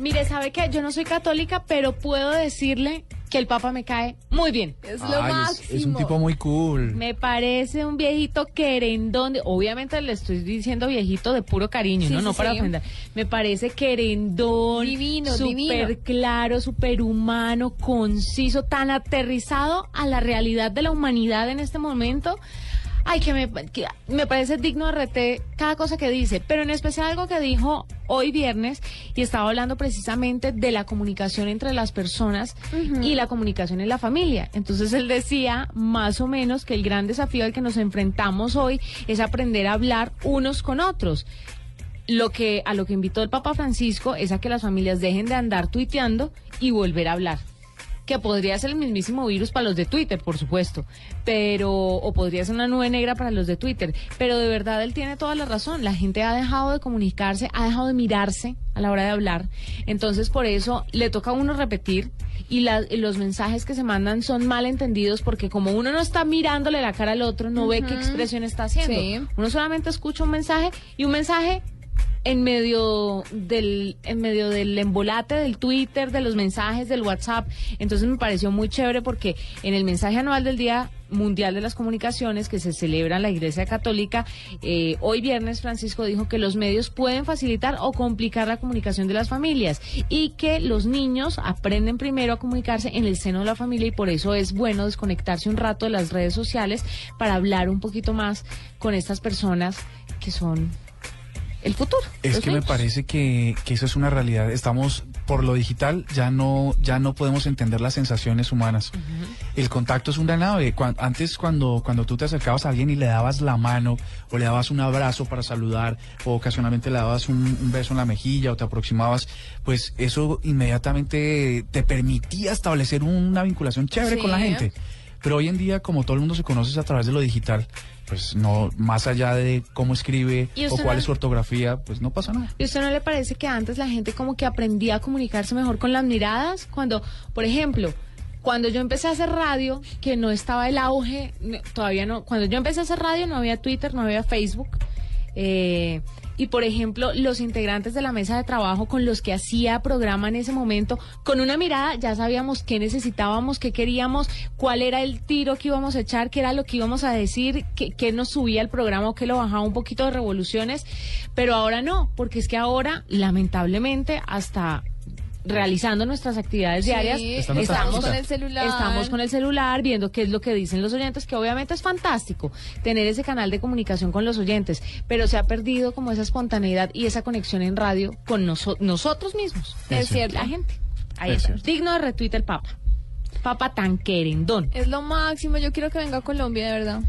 Mire, ¿sabe qué? Yo no soy católica, pero puedo decirle que el Papa me cae muy bien. Es lo Ay, máximo. es, un tipo muy cool. Me parece un viejito querendón. de- obviamente le estoy diciendo viejito de puro cariño, Sí, ¿no? sí, no para sí. ofender. Me parece querendón. Divino, súper divino. claro, súper humano, conciso, tan aterrizado a la realidad de la humanidad en este momento. Ay, que me, que me parece digno de rete cada cosa que dice, pero en especial algo que dijo hoy viernes y estaba hablando precisamente de la comunicación entre las personas y la comunicación en la familia. Entonces él decía más o menos que el gran desafío al que nos enfrentamos hoy es aprender a hablar unos con otros. Lo que a lo que invitó el Papa Francisco es a que las familias dejen de andar tuiteando y volver a hablar que podría ser el mismísimo virus para los de Twitter, por supuesto, pero o podría ser una nube negra para los de Twitter, pero de verdad él tiene toda la razón, la gente ha dejado de comunicarse, ha dejado de mirarse a la hora de hablar, entonces por eso le toca a uno repetir y, la- y los mensajes que se mandan son mal entendidos porque como uno no está mirándole la cara al otro, no ve qué expresión está haciendo. Sí. Uno solamente escucha un mensaje y un mensaje en medio del en medio del embolate del Twitter, de los mensajes del WhatsApp. Entonces me pareció muy chévere porque en el mensaje anual del Día Mundial de las Comunicaciones que se celebra en la Iglesia Católica, eh, hoy viernes Francisco dijo que los medios pueden facilitar o complicar la comunicación de las familias y que los niños aprenden primero a comunicarse en el seno de la familia y por eso es bueno desconectarse un rato de las redes sociales para hablar un poquito más con estas personas que son el futuro. Es que me parece que, que eso es una realidad. Estamos por lo digital, ya no, ya no podemos entender las sensaciones humanas. El contacto es una nave. Antes cuando, cuando tú te acercabas a alguien y le dabas la mano o le dabas un abrazo para saludar o ocasionalmente le dabas un, un beso en la mejilla o te aproximabas, pues eso inmediatamente te permitía establecer una vinculación chévere Sí. con la gente. Pero hoy en día, como todo el mundo se conoce es a través de lo digital, pues no, más allá de cómo escribe ¿Y o cuál no- es su ortografía, pues no pasa nada. ¿Y usted no le parece que antes la gente como que aprendía a comunicarse mejor con las miradas? Cuando, por ejemplo, cuando yo empecé a hacer radio, que no estaba el auge, todavía no, cuando yo empecé a hacer radio no había Twitter, no había Facebook. Eh, y por ejemplo, los integrantes de la mesa de trabajo con los que hacía programa en ese momento, con una mirada ya sabíamos qué necesitábamos, qué queríamos, cuál era el tiro que íbamos a echar, qué era lo que íbamos a decir, qué, qué nos subía el programa o qué lo bajaba un poquito de revoluciones, pero ahora no, porque es que ahora, lamentablemente, hasta realizando nuestras actividades Sí, diarias, estamos con el celular. Estamos con el celular viendo qué es lo que dicen los oyentes, que obviamente es fantástico tener ese canal de comunicación con los oyentes, pero se ha perdido como esa espontaneidad y esa conexión en radio con noso- nosotros mismos. Es cierto. La gente. Ahí Es está. cierto. Digno de retweet el Papa. Papa tan querendón. Es lo máximo. Yo quiero que venga a Colombia, de verdad.